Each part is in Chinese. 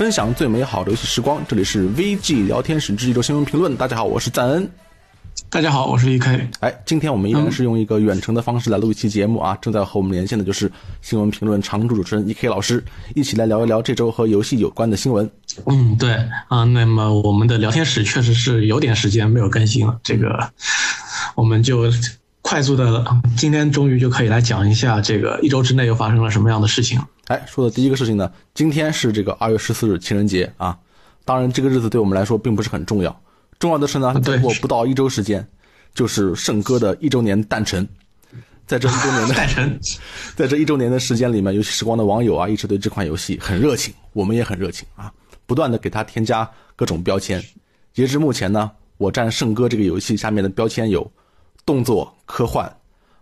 分享最美好的游戏时光。这里是 VG 聊天室之一周新闻评论。大家好，我是赞恩。大家好，我是 EK。哎，今天我们依然是用一个远程的方式来录一期节目啊。正在和我们连线的就是新闻评论常驻主持人 EK 老师，一起来聊一聊这周和游戏有关的新闻。嗯，对啊。那么我们的聊天室确实是有点时间没有更新了，这个我们就。快速的，今天终于就可以来讲一下这个一周之内又发生了什么样的事情。哎，说的第一个事情呢，今天是这个二月十四日情人节啊。当然，这个日子对我们来说并不是很重要。重要的是呢，再过不到一周时间，就是圣歌的一周年诞辰。在这一周年的 诞辰，在这一周年的时间里面，游戏时光的网友啊，一直对这款游戏很热情，我们也很热情啊，不断的给它添加各种标签。截至目前呢，我占圣歌这个游戏下面的标签有。动作、科幻、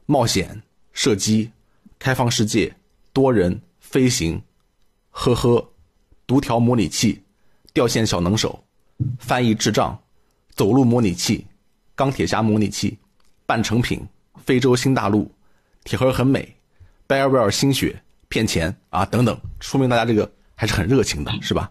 冒险、射击、开放世界、多人、飞行，呵呵，读条模拟器、掉线小能手、翻译智障、走路模拟器、钢铁侠模拟器、半成品、非洲新大陆、铁盒很美、贝尔维尔心血、骗钱啊等等，说明大家这个还是很热情的，是吧？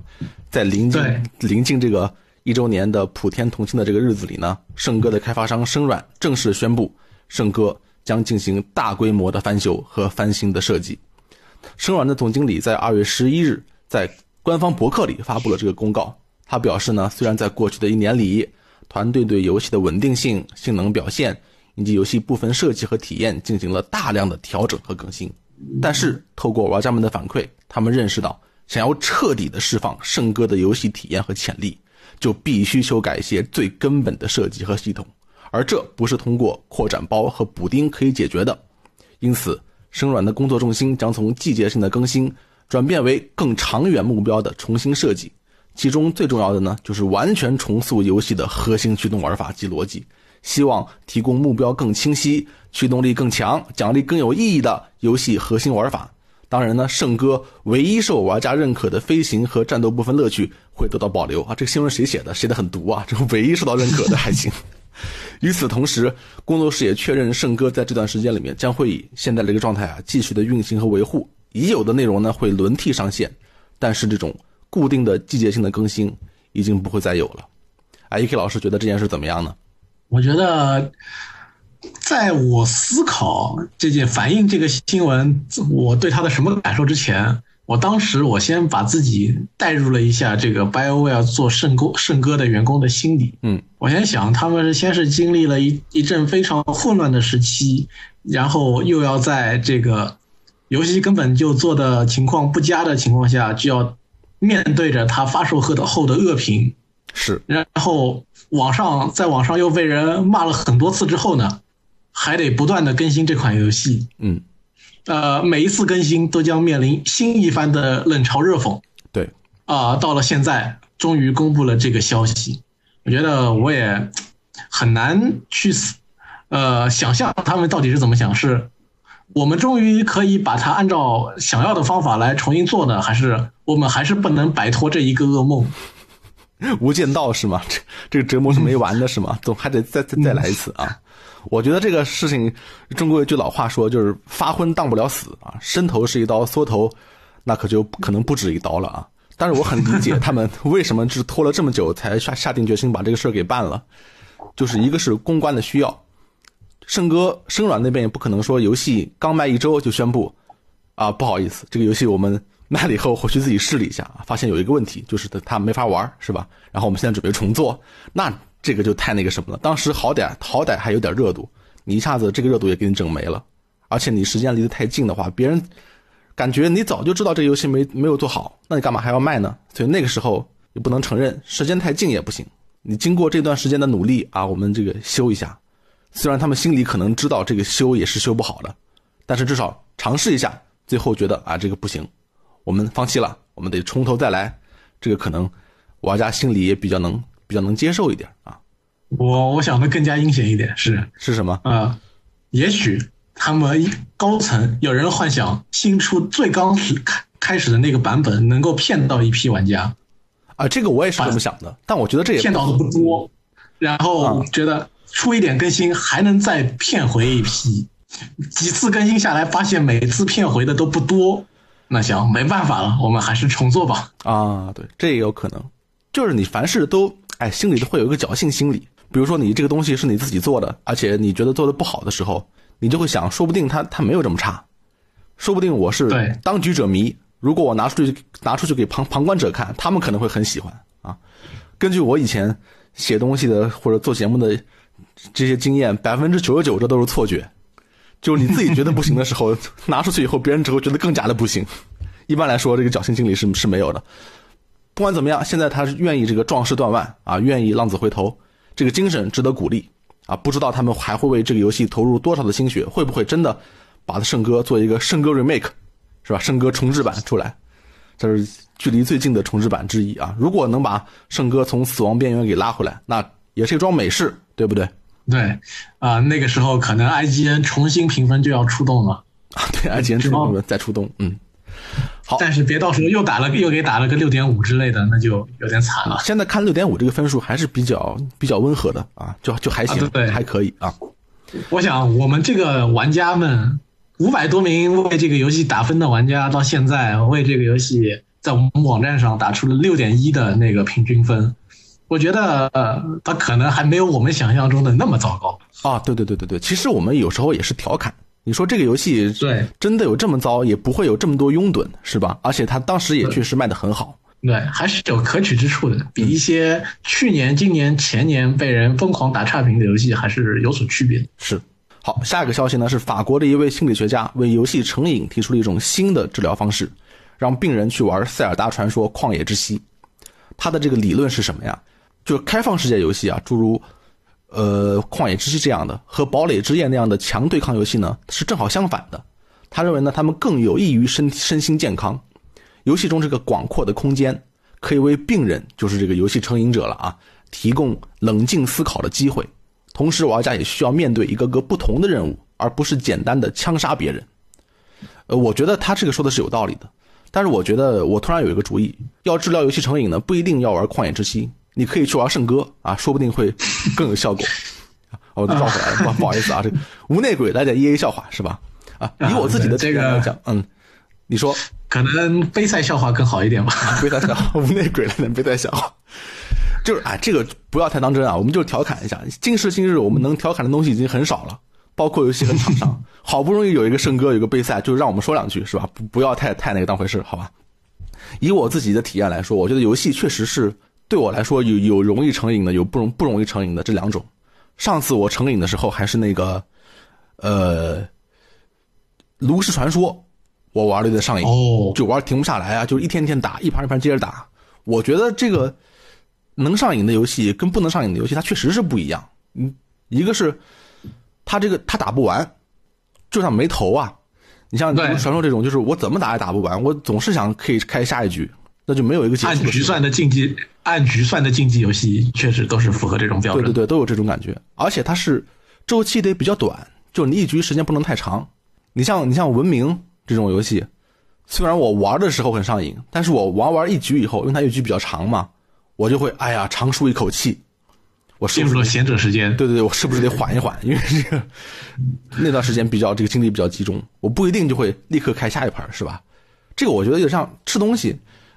在临近临近这个。一周年的普天同庆的这个日子里呢，圣歌的开发商生软正式宣布，圣歌将进行大规模的翻修和翻新的设计。生软的总经理在二月十一日在官方博客里发布了这个公告。他表示呢，虽然在过去的一年里，团队对游戏的稳定性、性能表现以及游戏部分设计和体验进行了大量的调整和更新，但是透过玩家们的反馈，他们认识到，想要彻底的释放圣歌的游戏体验和潜力。就必须修改一些最根本的设计和系统，而这不是通过扩展包和补丁可以解决的。因此，生软的工作重心将从季节性的更新转变为更长远目标的重新设计。其中最重要的呢，就是完全重塑游戏的核心驱动玩法及逻辑，希望提供目标更清晰、驱动力更强、奖励更有意义的游戏核心玩法。当然呢，圣歌唯一受玩家认可的飞行和战斗部分乐趣会得到保留啊！这个新闻谁写的？写的很毒啊！这个唯一受到认可的还行。与此同时，工作室也确认，圣歌在这段时间里面将会以现在这个状态啊继续的运行和维护，已有的内容呢会轮替上线，但是这种固定的季节性的更新已经不会再有了。啊，E.K 老师觉得这件事怎么样呢？我觉得。在我思考这件反映这个新闻，我对他的什么感受之前，我当时我先把自己带入了一下这个 BioWare 做圣歌圣歌的员工的心理。嗯，我先想，他们是先是经历了一一阵非常混乱的时期，然后又要在这个游戏根本就做的情况不佳的情况下，就要面对着他发售后的后的恶评。是，然后网上在网上又被人骂了很多次之后呢？还得不断的更新这款游戏，嗯，呃，每一次更新都将面临新一番的冷嘲热讽。对，啊，到了现在，终于公布了这个消息，我觉得我也很难去，呃，想象他们到底是怎么想，是我们终于可以把它按照想要的方法来重新做呢，还是我们还是不能摆脱这一个噩梦？无间道是吗？这这个折磨是没完的，是吗？总还得再再再来一次啊！我觉得这个事情，中国有句老话说，就是发昏当不了死啊，伸头是一刀，缩头那可就可能不止一刀了啊。但是我很理解他们为什么是拖了这么久才下下定决心把这个事儿给办了，就是一个是公关的需要，圣哥生软那边也不可能说游戏刚卖一周就宣布啊，不好意思，这个游戏我们。卖了以后回去自己试了一下，发现有一个问题，就是它它没法玩，是吧？然后我们现在准备重做，那这个就太那个什么了。当时好歹好歹还有点热度，你一下子这个热度也给你整没了，而且你时间离得太近的话，别人感觉你早就知道这个游戏没没有做好，那你干嘛还要卖呢？所以那个时候也不能承认时间太近也不行。你经过这段时间的努力啊，我们这个修一下，虽然他们心里可能知道这个修也是修不好的，但是至少尝试一下，最后觉得啊这个不行。我们放弃了，我们得从头再来，这个可能玩家心里也比较能比较能接受一点啊。我我想的更加阴险一点是是什么啊？也许他们高层有人幻想新出最刚开开始的那个版本能够骗到一批玩家啊，这个我也是这么想的，但我觉得这也骗到的不多，然后觉得出一点更新还能再骗回一批，几次更新下来发现每次骗回的都不多。那行没办法了，我们还是重做吧。啊，对，这也有可能，就是你凡事都哎心里都会有一个侥幸心理。比如说你这个东西是你自己做的，而且你觉得做的不好的时候，你就会想，说不定它它没有这么差，说不定我是当局者迷。如果我拿出去拿出去给旁旁观者看，他们可能会很喜欢啊。根据我以前写东西的或者做节目的这些经验，百分之九十九这都是错觉。就是你自己觉得不行的时候，拿出去以后，别人只会觉得更加的不行。一般来说，这个侥幸心理是是没有的。不管怎么样，现在他是愿意这个壮士断腕啊，愿意浪子回头，这个精神值得鼓励啊。不知道他们还会为这个游戏投入多少的心血，会不会真的把圣歌做一个圣歌 remake，是吧？圣歌重置版出来，这是距离最近的重置版之一啊。如果能把圣歌从死亡边缘给拉回来，那也是一桩美事，对不对？对，啊、那个时候可能 IGN 重新评分就要出动了，啊，对，IGN 出动了再出动，嗯。好但是别到时候又打了又给打了个六点五之类的，那就有点惨了。现在看六点五这个分数还是比较比较温和的啊，就就还行，啊对对还可以啊。我想我们这个玩家们五百多名为这个游戏打分的玩家，到现在为这个游戏在我们网站上打出了六点一的那个平均分，我觉得呃，他可能还没有我们想象中的那么糟糕。啊，对对对对对，其实我们有时候也是调侃，你说这个游戏对真的有这么糟，也不会有这么多拥趸，是吧？而且它当时也确实卖的很好。对，还是有可取之处的，比一些去年、今年、前年被人疯狂打差评的游戏还是有所区别的。是。好，下一个消息呢是法国的一位心理学家为游戏成瘾提出了一种新的治疗方式，让病人去玩《塞尔达传说：旷野之息》。他的这个理论是什么呀？就是开放世界游戏啊，诸如呃《旷野之息》这样的和《堡垒之夜》那样的强对抗游戏呢，是正好相反的。他认为呢，他们更有益于身身心健康。游戏中这个广阔的空间，可以为病人，就是这个游戏成瘾者了啊，提供冷静思考的机会。同时，玩家也需要面对一个个不同的任务，而不是简单的枪杀别人。呃，我觉得他这个说的是有道理的。但是，我觉得我突然有一个主意，要治疗游戏成瘾呢，不一定要玩《旷野之息》，你可以去玩《圣歌》啊，说不定会更有效果。啊我都绕回来了，不不好意思啊，这个无内鬼来点 EA 笑话是吧？啊，以我自己的这个来讲，嗯，你说可能杯赛笑话更好一点吧。杯赛笑话，无内鬼来点杯赛笑话，就是哎，这个不要太当真啊，我们就调侃一下。今时今日，我们能调侃的东西已经很少了，包括游戏和厂商。好不容易有一个圣歌，有个杯赛，就让我们说两句是吧？不不要太太那个当回事，好吧？以我自己的体验来说，我觉得游戏确实是对我来说有有容易成瘾的，有不容不容易成瘾的这两种。上次我成瘾的时候还是那个，呃，《炉石传说》，我玩的有点上瘾，哦就玩停不下来啊，就一天天打，一盘一盘接着打。我觉得这个能上瘾的游戏跟不能上瘾的游戏，它确实是不一样。嗯，一个是它这个它打不完，就像没头啊。你像《对炉石传说》这种，就是我怎么打也打不完，我总是想可以开下一局，那就没有一个结按束的时间。局算的竞技，按局算的竞技游戏，确实都是符合这种标准。对对对，都有这种感觉，而且它是周期得比较短，就你一局时间不能太长。你像你像文明这种游戏，虽然我玩的时候很上瘾，但是我玩完一局以后，因为它一局比较长嘛，我就会哎呀长舒一口气，我是不是进入了闲者时间。对对对，我是不是得缓一缓？因为这个那段时间比较这个精力比较集中，我不一定就会立刻开下一盘，是吧？这个我觉得有点像吃东西，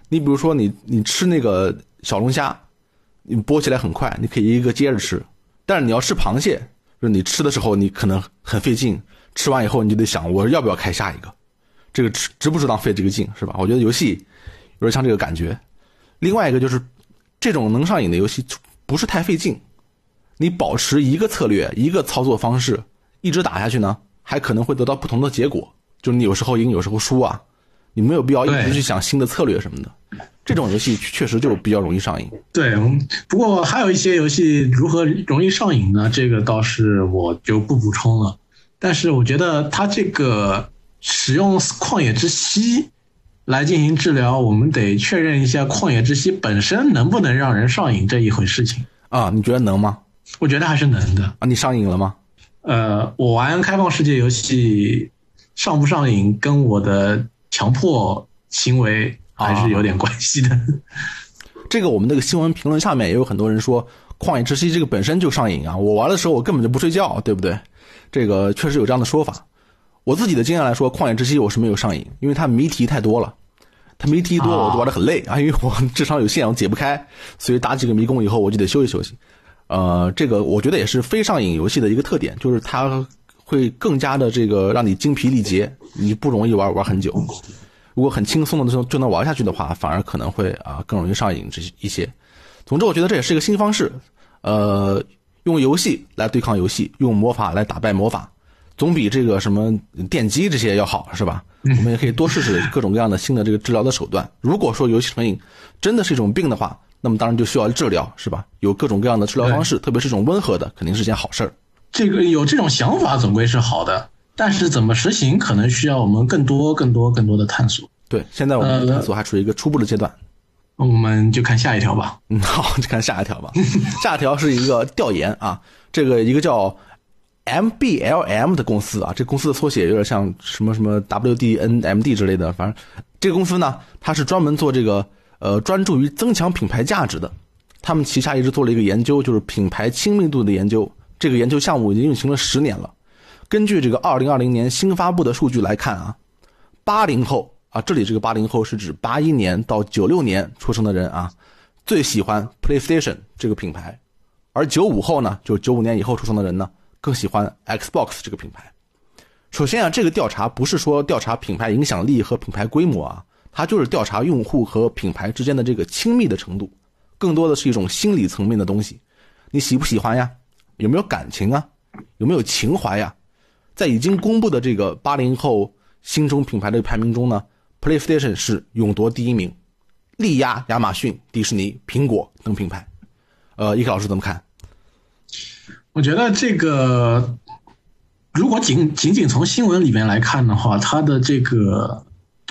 你比如说你你吃那个小龙虾，你剥起来很快，你可以一个个接着吃，但是你要吃螃蟹，就是你吃的时候你可能很费劲，吃完以后你就得想我要不要开下一个，这个值值不值当费这个劲，是吧？我觉得游戏有点像这个感觉。另外一个就是这种能上瘾的游戏不是太费劲，你保持一个策略、一个操作方式，一直打下去呢，还可能会得到不同的结果。就是你有时候赢，有时候输啊，你没有必要一直去想新的策略什么的。这种游戏确实就比较容易上瘾。对，嗯不过还有一些游戏如何容易上瘾呢？这个倒是我就不补充了。但是我觉得它这个使用旷野之息来进行治疗，我们得确认一下旷野之息本身能不能让人上瘾这一回事情。啊，你觉得能吗？我觉得还是能的。啊，你上瘾了吗？呃，我玩开放世界游戏上不上瘾，跟我的强迫行为还是有点关系的。这个我们那个新闻评论下面也有很多人说，《旷野之息》这个本身就上瘾啊！我玩的时候我根本就不睡觉，对不对？这个确实有这样的说法。我自己的经验来说，《旷野之息》我是没有上瘾，因为它谜题太多了。它谜题多，我就玩的很累啊，因为我智商有限，我解不开，所以打几个迷宫以后，我就得休息休息。呃，这个我觉得也是非上瘾游戏的一个特点，就是它会更加的这个让你精疲力竭，你不容易玩玩很久。如果很轻松的时候就能玩下去的话，反而可能会啊更容易上瘾这一些。总之，我觉得这也是一个新方式，呃，用游戏来对抗游戏，用魔法来打败魔法。总比这个什么电击这些要好，是吧？我们也可以多试试各种各样的新的这个治疗的手段。如果说游戏成瘾真的是一种病的话，那么当然就需要治疗，是吧？有各种各样的治疗方式，特别是这种温和的，肯定是件好事儿。这个有这种想法总归是好的，但是怎么实行，可能需要我们更多、更多、更多的探索。对，现在我们探索还处于一个初步的阶段。我们就看下一条吧。嗯，好，就看下一条吧。下一条是一个调研啊，这个一个叫。MBLM 的公司啊，这公司的缩写有点像什么什么 WDNMD 之类的，反正这个公司呢，它是专门做这个呃，专注于增强品牌价值的。他们旗下一直做了一个研究，就是品牌亲密度的研究。这个研究项目已经运行了十年了。根据这个2020年新发布的数据来看啊，八零后啊，这里这个八零后是指八一年到九六年出生的人啊，最喜欢 PlayStation 这个品牌，而九五后呢，就九五年以后出生的人呢。更喜欢 Xbox 这个品牌。首先啊，这个调查不是说调查品牌影响力和品牌规模啊，它就是调查用户和品牌之间的这个亲密的程度，更多的是一种心理层面的东西。你喜不喜欢呀？有没有感情啊？有没有情怀呀？在已经公布的这个八零后心中品牌的排名中呢，PlayStation 是勇夺第一名，力压亚马逊、迪士尼、苹果等品牌。呃，伊克老师怎么看？我觉得这个，如果仅仅仅从新闻里面来看的话，它的这个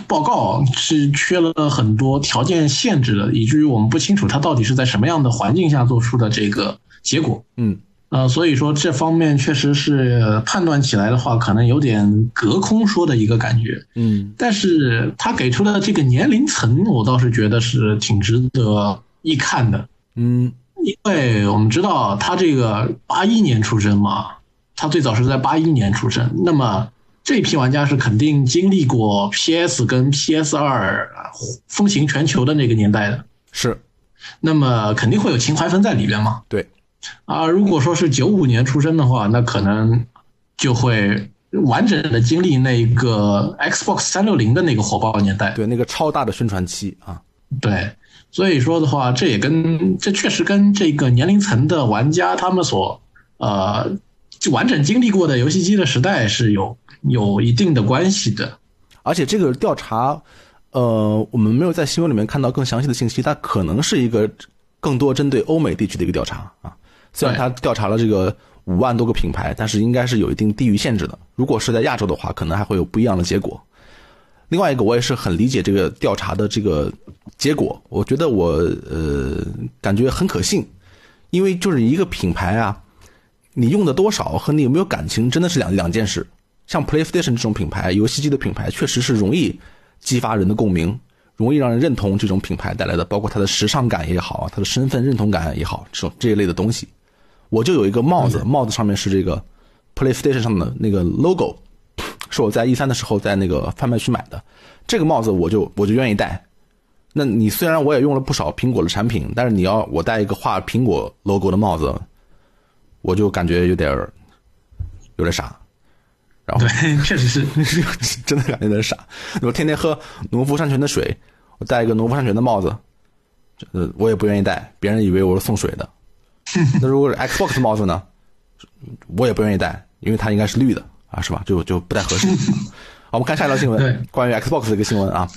报告是缺了很多条件限制的，以至于我们不清楚它到底是在什么样的环境下做出的这个结果。嗯，呃，所以说这方面确实是判断起来的话，可能有点隔空说的一个感觉。嗯，但是他给出的这个年龄层，我倒是觉得是挺值得一看的。嗯。因为我们知道他这个八一年出生嘛，他最早是在八一年出生，那么这批玩家是肯定经历过 PS 跟 PS 二风行全球的那个年代的，是，那么肯定会有情怀分在里边嘛。对，啊，如果说是九五年出生的话，那可能就会完整的经历那个 Xbox 三六零的那个火爆年代，对，那个超大的宣传期啊，对。所以说的话，这也跟这确实跟这个年龄层的玩家他们所呃完整经历过的游戏机的时代是有有一定的关系的。而且这个调查，呃，我们没有在新闻里面看到更详细的信息，它可能是一个更多针对欧美地区的一个调查啊。虽然他调查了这个五万多个品牌，但是应该是有一定地域限制的。如果是在亚洲的话，可能还会有不一样的结果。另外一个，我也是很理解这个调查的这个结果。我觉得我呃感觉很可信，因为就是一个品牌啊，你用的多少和你有没有感情真的是两两件事。像 PlayStation 这种品牌，游戏机的品牌，确实是容易激发人的共鸣，容易让人认同这种品牌带来的，包括它的时尚感也好，它的身份认同感也好，这种这一类的东西。我就有一个帽子，帽子上面是这个 PlayStation 上的那个 logo。是我在一三的时候在那个贩卖区买的，这个帽子我就我就愿意戴。那你虽然我也用了不少苹果的产品，但是你要我戴一个画苹果 logo 的帽子，我就感觉有点有点傻。然后对，确实是，真的感觉有点傻。我天天喝农夫山泉的水，我戴一个农夫山泉的帽子，呃，我也不愿意戴，别人以为我是送水的。那如果是 Xbox 帽子呢？我也不愿意戴，因为它应该是绿的。啊，是吧？就就不太合适。好，我们看下一条新闻，关于 Xbox 的一个新闻啊，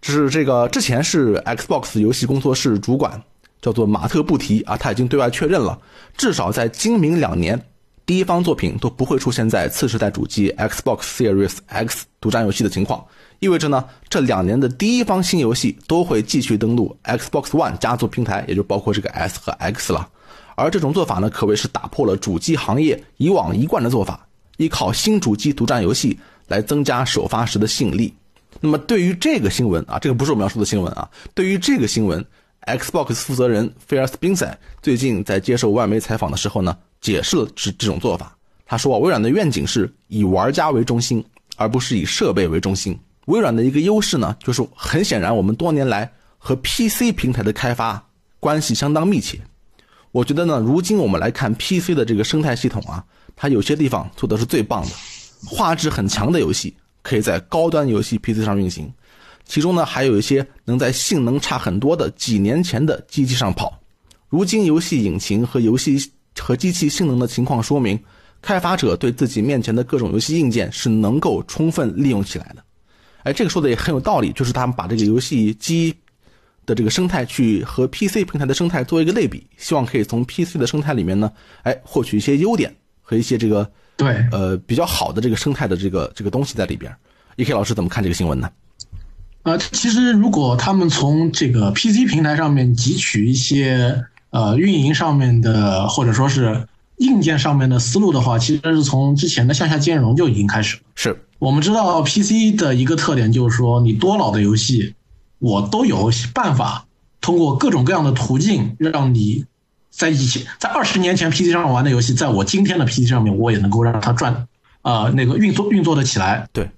就是这个之前是 Xbox 游戏工作室主管，叫做马特布提啊，他已经对外确认了，至少在今明两年，第一方作品都不会出现在次世代主机 Xbox Series X 独占游戏的情况，意味着呢，这两年的第一方新游戏都会继续登陆 Xbox One 家族平台，也就包括这个 S 和 X 了。而这种做法呢，可谓是打破了主机行业以往一贯的做法。依靠新主机独占游戏来增加首发时的吸引力。那么，对于这个新闻啊，这个不是我们要说的新闻啊。对于这个新闻，Xbox 负责人菲尔斯宾塞最近在接受外媒采访的时候呢，解释了这这种做法。他说：“微软的愿景是以玩家为中心，而不是以设备为中心。微软的一个优势呢，就是很显然我们多年来和 PC 平台的开发关系相当密切。我觉得呢，如今我们来看 PC 的这个生态系统啊，它有些地方做的是最棒的，画质很强的游戏可以在高端游戏 PC 上运行，其中呢还有一些能在性能差很多的几年前的机器上跑。如今游戏引擎和游戏和机器性能的情况说明，开发者对自己面前的各种游戏硬件是能够充分利用起来的。哎，这个说的也很有道理，就是他们把这个游戏机。的这个生态去和 PC 平台的生态做一个类比，希望可以从 PC 的生态里面呢，哎，获取一些优点和一些这个对呃比较好的这个生态的这个这个东西在里边。E.K 老师怎么看这个新闻呢？呃，其实如果他们从这个 PC 平台上面汲取一些呃运营上面的或者说是硬件上面的思路的话，其实是从之前的向下兼容就已经开始了。是我们知道 PC 的一个特点就是说，你多老的游戏。我都有办法通过各种各样的途径，让你在以前在二十年前 PC 上玩的游戏，在我今天的 PC 上面，我也能够让它转，呃，那个运作运作的起来。对，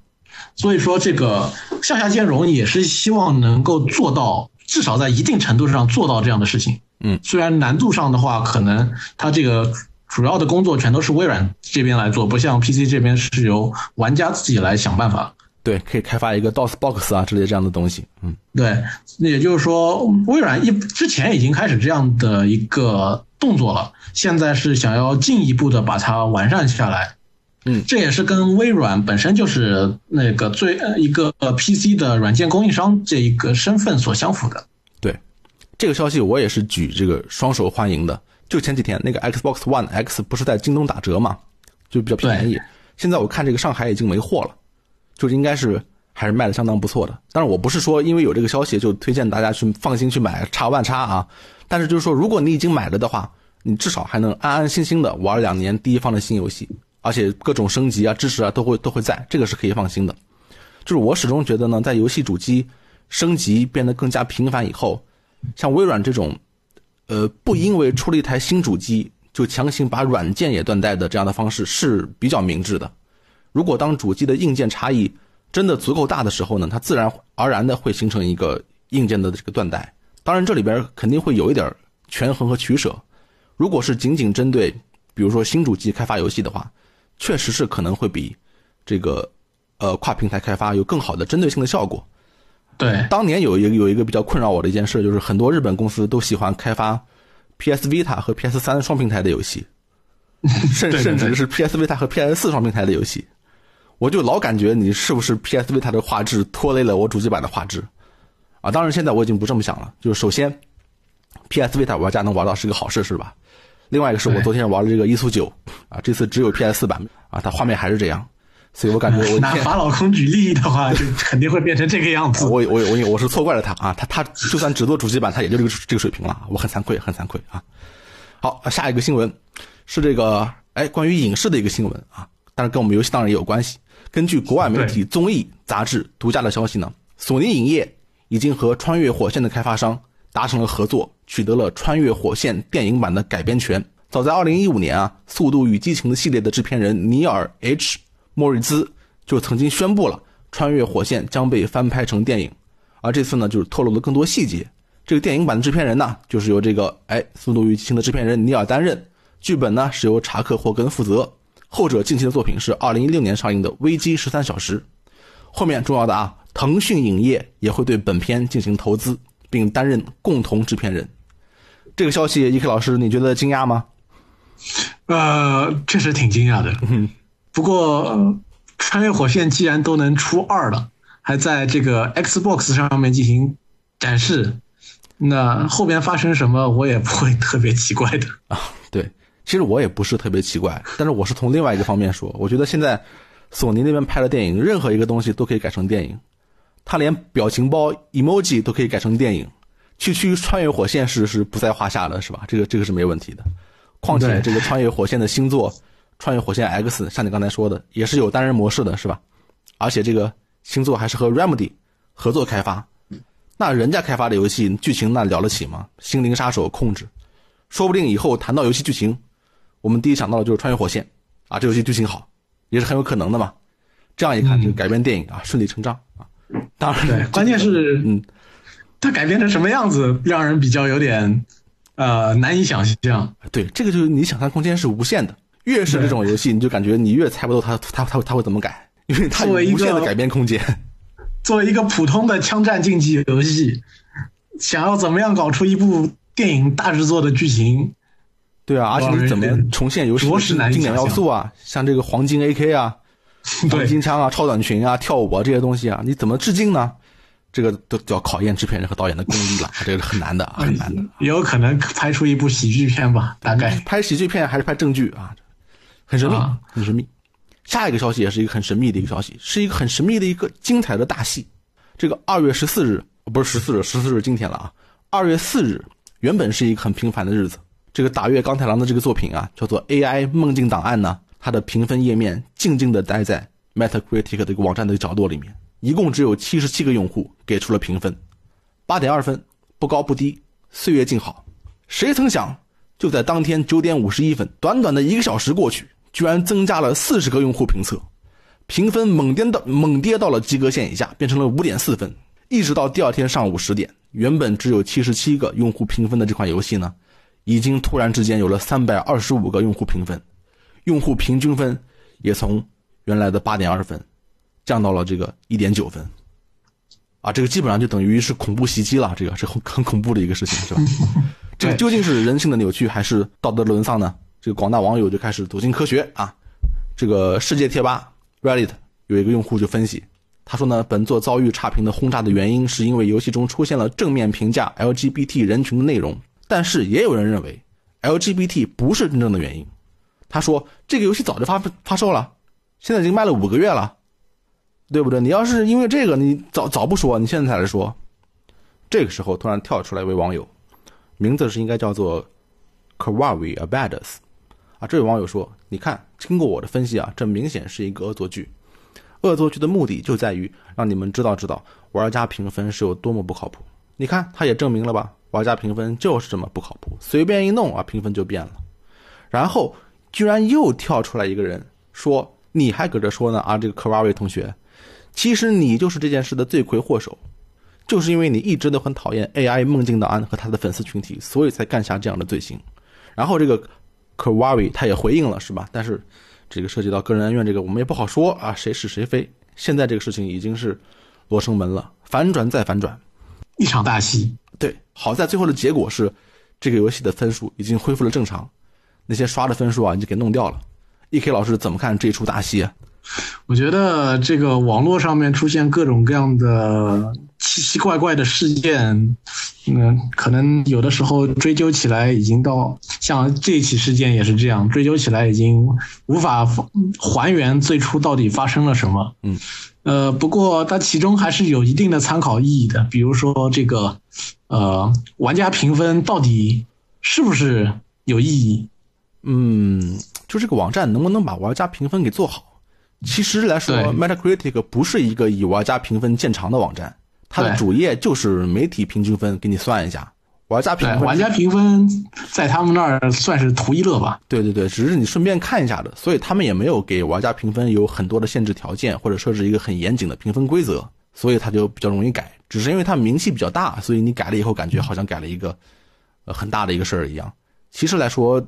所以说这个向下兼容也是希望能够做到，至少在一定程度上做到这样的事情。嗯，虽然难度上的话，可能它这个主要的工作全都是微软这边来做，不像 PC 这边是由玩家自己来想办法。对，可以开发一个 DOSBox 啊之类这样的东西。嗯，对，那也就是说，微软一之前已经开始这样的一个动作了，现在是想要进一步的把它完善下来。嗯，这也是跟微软本身就是那个最一个 PC 的软件供应商这一个身份所相符的。对，这个消息我也是举这个双手欢迎的。就前几天那个 Xbox One X 不是在京东打折嘛，就比较便宜。现在我看这个上海已经没货了。就应该是还是卖的相当不错的，但是我不是说因为有这个消息就推荐大家去放心去买叉万叉啊，但是就是说如果你已经买了的话，你至少还能安安心心的玩两年第一方的新游戏，而且各种升级啊、支持啊都会都会在，这个是可以放心的。就是我始终觉得呢，在游戏主机升级变得更加频繁以后，像微软这种，呃，不因为出了一台新主机就强行把软件也断代的这样的方式是比较明智的。如果当主机的硬件差异真的足够大的时候呢，它自然而然的会形成一个硬件的这个断代。当然，这里边肯定会有一点权衡和取舍。如果是仅仅针对，比如说新主机开发游戏的话，确实是可能会比这个呃跨平台开发有更好的针对性的效果。对，当年有一个有一个比较困扰我的一件事，就是很多日本公司都喜欢开发 PS Vita 和 PS 三双平台的游戏，甚 甚至是 PS Vita 和 PS 四双平台的游戏。我就老感觉你是不是 PS Vita 的画质拖累了我主机版的画质，啊，当然现在我已经不这么想了。就是首先，PS Vita 玩家能玩到是个好事，是吧？另外一个是我昨天玩了这个一速九，啊，这次只有 PS 四版啊，它画面还是这样，所以我感觉我 拿法老空举例的话，就肯定会变成这个样子。我我我我是错怪了他啊，他他就算只做主机版，他也就这个这个水平了，我很惭愧，很惭愧啊。好，下一个新闻是这个哎，关于影视的一个新闻啊，但是跟我们游戏当然也有关系。根据国外媒体综艺杂志独家的消息呢，索尼影业已经和《穿越火线》的开发商达成了合作，取得了《穿越火线》电影版的改编权。早在2015年啊，《速度与激情》的系列的制片人尼尔 ·H· 莫瑞兹就曾经宣布了《穿越火线》将被翻拍成电影，而这次呢，就是透露了更多细节。这个电影版的制片人呢，就是由这个哎，《速度与激情》的制片人尼尔担任，剧本呢是由查克·霍根负责。后者近期的作品是二零一六年上映的《危机十三小时》，后面重要的啊，腾讯影业也会对本片进行投资，并担任共同制片人。这个消息，伊克老师，你觉得惊讶吗？呃，确实挺惊讶的。嗯不过，《穿越火线》既然都能出二了，还在这个 Xbox 上面进行展示，那后边发生什么，我也不会特别奇怪的啊。对。其实我也不是特别奇怪，但是我是从另外一个方面说，我觉得现在索尼那边拍的电影，任何一个东西都可以改成电影，他连表情包 emoji 都可以改成电影，区区穿越火线是是不在话下的，是吧？这个这个是没问题的。况且这个穿越火线的星座《穿越火线 X》，像你刚才说的，也是有单人模式的，是吧？而且这个星座还是和 Remedy 合作开发，那人家开发的游戏剧情那了得起吗？心灵杀手控制，说不定以后谈到游戏剧情。我们第一想到的就是《穿越火线》，啊，这游戏剧情好，也是很有可能的嘛。这样一看，这个改编电影啊顺理成章啊。当然，对，关键是嗯，它改编成什么样子，让人比较有点呃难以想象。对，这个就是你想象空间是无限的。越是这种游戏，你就感觉你越猜不透它它它它会怎么改，因为它有作为一个无限的改编空间。作为一个普通的枪战竞技游戏，想要怎么样搞出一部电影大制作的剧情，对啊，而且你怎么重现游戏经典要素啊？像这个黄金 AK 啊、黄金枪啊、超短裙啊、跳舞啊这些东西啊，你怎么致敬呢？这个都就要考验制片人和导演的功力了，这个是很难的，啊，很难的。也 有可能拍出一部喜剧片吧，大概。拍喜剧片还是拍正剧啊？很神秘，啊很神秘。下一个消息也是一个很神秘的一个消息，是一个很神秘的一个精彩的大戏。这个二月十四日，不是十四日，十四日今天了啊。二月四日原本是一个很平凡的日子。这个打月刚太郎的这个作品啊，叫做《AI 梦境档案》呢，它的评分页面静静地待在 Metacritic 这个网站的角落里面，一共只有七十七个用户给出了评分，八点二分，不高不低，岁月静好。谁曾想，就在当天九点五十一分，短短的一个小时过去，居然增加了四十个用户评测，评分猛跌到猛跌到了及格线以下，变成了五点四分。一直到第二天上午十点，原本只有七十七个用户评分的这款游戏呢，已经突然之间有了三百二十五个用户评分，用户平均分也从原来的八点二分降到了这个一点九分。啊，这个基本上就等于是恐怖袭击了，这个是很很恐怖的一个事情，是吧？这个究竟是人性的扭曲还是道德的沦丧呢？这个广大网友就开始走进科学啊。这个世界贴吧 Reddit 有一个用户就分析，他说呢，本作遭遇差评的轰炸的原因是因为游戏中出现了正面评价 LGBT 人群的内容，但是也有人认为 LGBT 不是真正的原因。他说这个游戏早就发发售了，现在已经卖了五个月了，对不对？你要是因为这个，你早早不说，你现在才来说。这个时候突然跳出来一位网友，名字是应该叫做 Kawaii Abadas 啊。这位网友说：“你看，经过我的分析啊，这明显是一个恶作剧。恶作剧的目的就在于让你们知道知道玩家评分是有多么不靠谱。你看，他也证明了吧，玩家评分就是这么不靠谱，随便一弄啊，评分就变了。然后居然又跳出来一个人说：‘你还搁这说呢啊，这个 Kawaii 同学，其实你就是这件事的罪魁祸首。’”就是因为你一直都很讨厌 AI 梦境档案和他的粉丝群体，所以才干下这样的罪行。然后这个 Kawaii 他也回应了，是吧？但是这个涉及到个人恩怨，这个我们也不好说啊，谁是谁非。现在这个事情已经是罗生门了，反转再反转，一场大戏。对，好在最后的结果是，这个游戏的分数已经恢复了正常，那些刷的分数啊已经给弄掉了。E.K 老师怎么看这一出大戏啊？我觉得这个网络上面出现各种各样的奇奇怪怪的事件，嗯，可能有的时候追究起来已经到像这起事件也是这样，追究起来已经无法还原最初到底发生了什么。嗯，呃，不过它其中还是有一定的参考意义的，比如说这个呃玩家评分到底是不是有意义？嗯，就这个网站能不能把玩家评分给做好？其实来说，Metacritic 不是一个以玩家评分见长的网站，它的主页就是媒体平均分，给你算一下。玩家评，分，玩家评分在他们那儿算是图一乐吧。对对对，只是你顺便看一下的，所以他们也没有给玩家评分有很多的限制条件，或者设置一个很严谨的评分规则，所以他就比较容易改。只是因为他名气比较大，所以你改了以后，感觉好像改了一个呃很大的一个事儿一样。其实来说，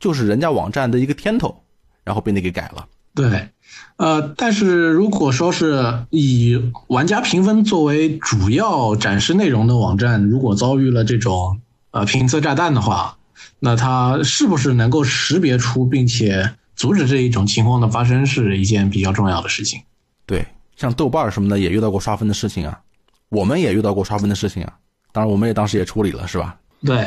就是人家网站的一个天头，然后被你给改了。对，呃，但是如果说是以玩家评分作为主要展示内容的网站，如果遭遇了这种呃评测炸弹的话，那它是不是能够识别出并且阻止这一种情况的发生，是一件比较重要的事情。对，像豆瓣儿什么的也遇到过刷分的事情啊，我们也遇到过刷分的事情啊。当然，我们也当时也处理了，是吧？对，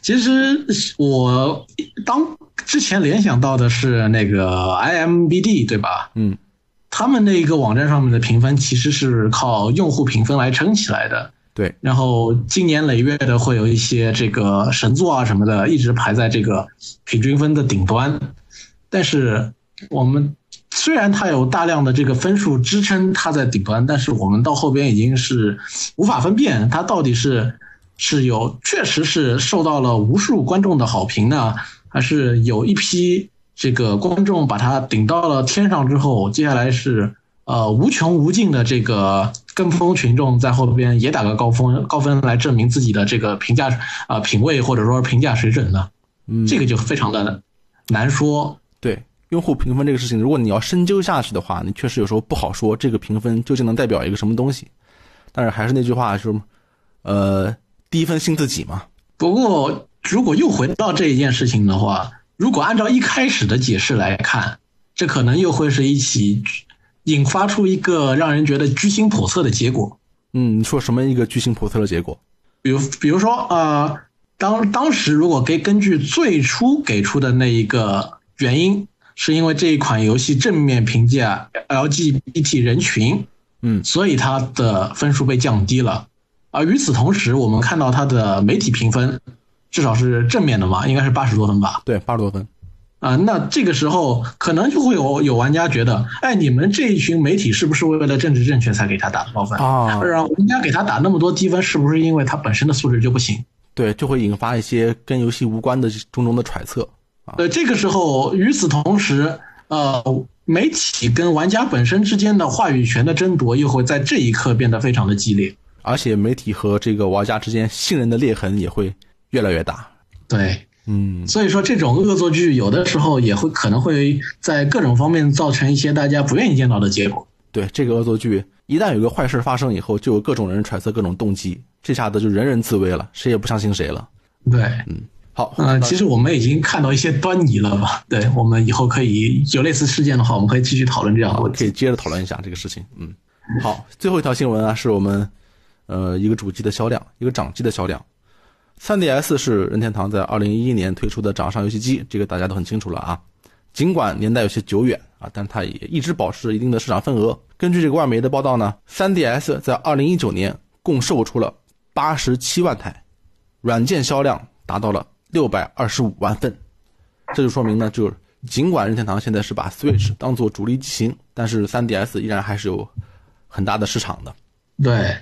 其实我当之前联想到的是那个 IMBD，对吧？嗯，他们那一个网站上面的评分其实是靠用户评分来撑起来的。对，然后经年累月的会有一些这个神作啊什么的，一直排在这个平均分的顶端。但是我们虽然它有大量的这个分数支撑它在顶端，但是我们到后边已经是无法分辨它到底是是有确实是受到了无数观众的好评呢，还是有一批这个观众把它顶到了天上之后，接下来是呃无穷无尽的这个跟风群众在后边也打个高分高分来证明自己的这个评价啊、品味或者说评价水准呢？嗯，这个就非常的难说。对用户评分这个事情，如果你要深究下去的话，你确实有时候不好说这个评分究竟能代表一个什么东西。但是还是那句话，就是呃，第一份信自己嘛。不过，如果又回到这一件事情的话，如果按照一开始的解释来看，这可能又会是一起引发出一个让人觉得居心叵测的结果。嗯，你说什么一个居心叵测的结果？比如，比如说，呃，当当时如果给根据最初给出的那一个原因，是因为这一款游戏正面评价 LGBT 人群，嗯所以它的分数被降低了。而与此同时，我们看到它的媒体评分至少是正面的嘛，应该是八十多分吧。对，八十多分。啊、那这个时候可能就会有有玩家觉得，哎，你们这一群媒体是不是为了政治正确才给他打的高分？啊让玩家给他打那么多低分，是不是因为他本身的素质就不行？对，就会引发一些跟游戏无关的种种的揣测。呃，这个时候，与此同时，呃，媒体跟玩家本身之间的话语权的争夺，又会在这一刻变得非常的激烈。而且媒体和这个玩家之间信任的裂痕也会越来越大。对，嗯，所以说这种恶作剧有的时候也会可能会在各种方面造成一些大家不愿意见到的结果。对，这个恶作剧一旦有个坏事发生以后，就有各种人揣测各种动机，这下子就人人自危了，谁也不相信谁了。对，嗯好，嗯、其实我们已经看到一些端倪了吧？对，我们以后可以有类似事件的话，我们可以继续讨论这样的问题。可以接着讨论一下这个事情。嗯，好，最后一条新闻啊，是我们呃一个主机的销量，一个掌机的销量。3DS 是任天堂在2011年推出的掌上游戏机，这个大家都很清楚了啊。尽管年代有些久远啊，但它也一直保持一定的市场份额。根据这个外媒的报道呢，3DS 在2019年共售出了87万台，软件销量达到了625万份。这就说明呢，就是尽管任天堂现在是把 Switch 当做主力机型，但是 3DS 依然还是有很大的市场的。对，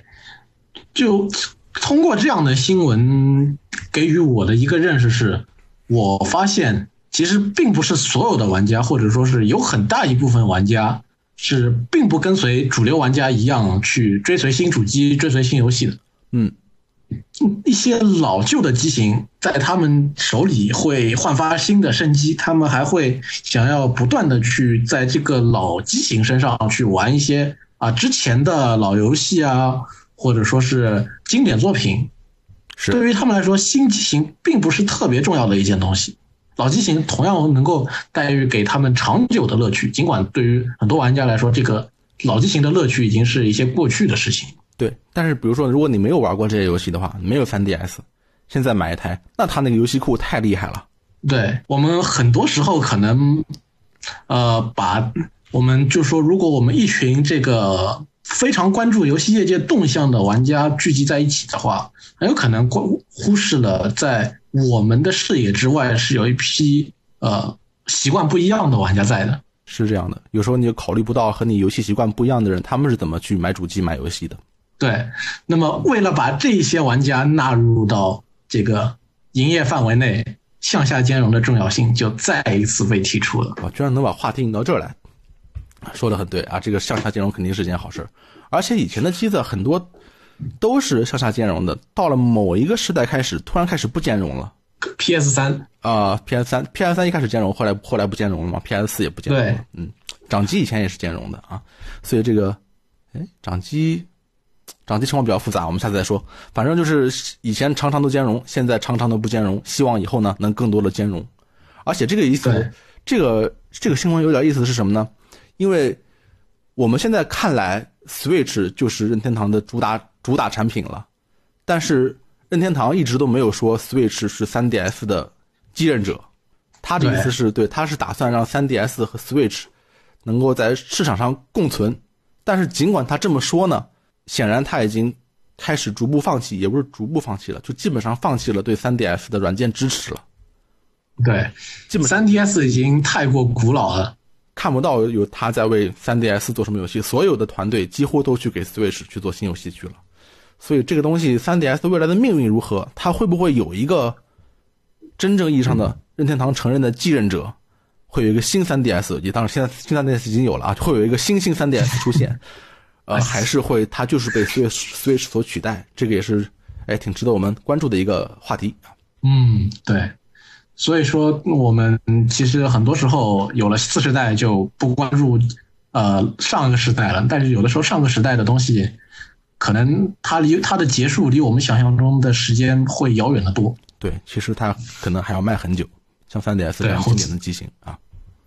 就通过这样的新闻给予我的一个认识是，我发现其实并不是所有的玩家，或者说是有很大一部分玩家是并不跟随主流玩家一样去追随新主机、追随新游戏的。嗯，一些老旧的机型在他们手里会焕发新的生机，他们还会想要不断的去在这个老机型身上去玩一些啊之前的老游戏啊，或者说是经典作品。是对于他们来说，新机型并不是特别重要的一件东西，老机型同样能够带予给他们长久的乐趣。尽管对于很多玩家来说，这个老机型的乐趣已经是一些过去的事情。对，但是比如说，如果你没有玩过这些游戏的话，没有 3DS，现在买一台，那它那个游戏库太厉害了。对我们很多时候可能，呃，把我们就说，如果我们一群这个非常关注游戏业界动向的玩家聚集在一起的话，很有可能关忽视了在我们的视野之外是有一批呃习惯不一样的玩家在的。是这样的，有时候你就考虑不到和你游戏习惯不一样的人，他们是怎么去买主机、买游戏的。对，那么为了把这些玩家纳入到这个营业范围内，向下兼容的重要性就再一次被提出了。啊，居然能把话题引到这儿来，说的很对啊，这个向下兼容肯定是件好事儿。而且以前的机子很多都是向下兼容的，到了某一个时代开始，突然开始不兼容了。PS 三，啊、p s 三，PS 三一开始兼容，后来后来不兼容了嘛？PS 四也不兼容了对。嗯，掌机以前也是兼容的啊，所以这个，哎，掌机，掌机情况比较复杂，我们下次再说。反正就是以前常常都兼容，现在常常都不兼容，希望以后呢能更多的兼容。而且这个意思，这个这个新闻有点意思是什么呢？因为我们现在看来，Switch 就是任天堂的主打主打产品了，但是任天堂一直都没有说 Switch 是 3DS 的继任者，他的意思是对，他是打算让 3DS 和 Switch 能够在市场上共存。但是尽管他这么说呢，显然他已经开始逐步放弃，也不是逐步放弃了，就基本上放弃了对 3DS 的软件支持了，对，基本上三 DS 已经太过古老了。看不到有他在为 3DS 做什么游戏，所有的团队几乎都去给 Switch 去做新游戏去了。所以这个东西 3DS 未来的命运如何？它会不会有一个真正意义上的任天堂承认的继任者？会有一个新 3DS，也当然现在新 3DS 已经有了啊，会有一个新新 3DS 出现，呃，还是会它就是被 Switch Switch 所取代，这个也是哎挺值得我们关注的一个话题啊。嗯，对，所以说我们其实很多时候有了次时代就不关注呃上一个时代了，但是有的时候上个时代的东西，可能它离它的结束离我们想象中的时间会遥远的多。对，其实它可能还要卖很久，像三 DS 这样经典的机型啊。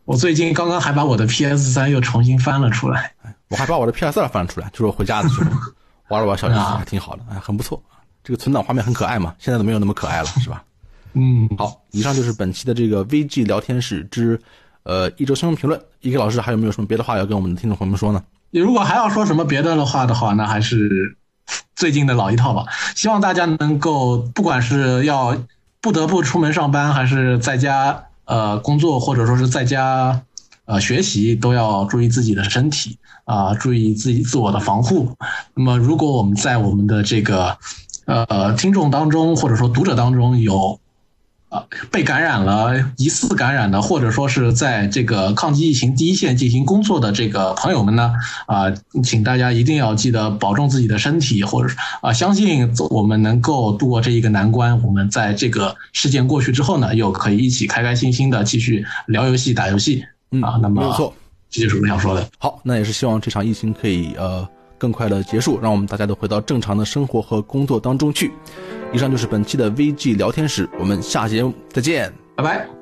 我最近刚刚还把我的 PS 三又重新翻了出来，我还把我的 PS 二翻出来，就是我回家的时候 玩了玩小游戏，还挺好的，哎，很不错。这个存档画面很可爱嘛，现在都没有那么可爱了，是吧？嗯，好，以上就是本期的这个 VG 聊天室之呃一周新闻评论。一个老师还有没有什么别的话要跟我们的听众朋友们说呢？你如果还要说什么别的的话的话，那还是最近的老一套吧。希望大家能够，不管是要不得不出门上班，还是在家呃工作，或者说是在家呃学习，都要注意自己的身体啊，注意自己自我的防护。那么，如果我们在我们的这个呃听众当中，或者说读者当中有。啊，被感染了，疑似感染的，或者说是在这个抗击疫情第一线进行工作的这个朋友们呢，啊，请大家一定要记得保重自己的身体，或者啊，相信我们能够度过这一个难关。我们在这个事件过去之后呢，又可以一起开开心心的继续聊游戏、打游戏。嗯啊，那么没有错，这就是我想说的。好，那也是希望这场疫情可以呃更快的结束，让我们大家都回到正常的生活和工作当中去。以上就是本期的 VG 聊天室，我们下期节目再见，拜拜。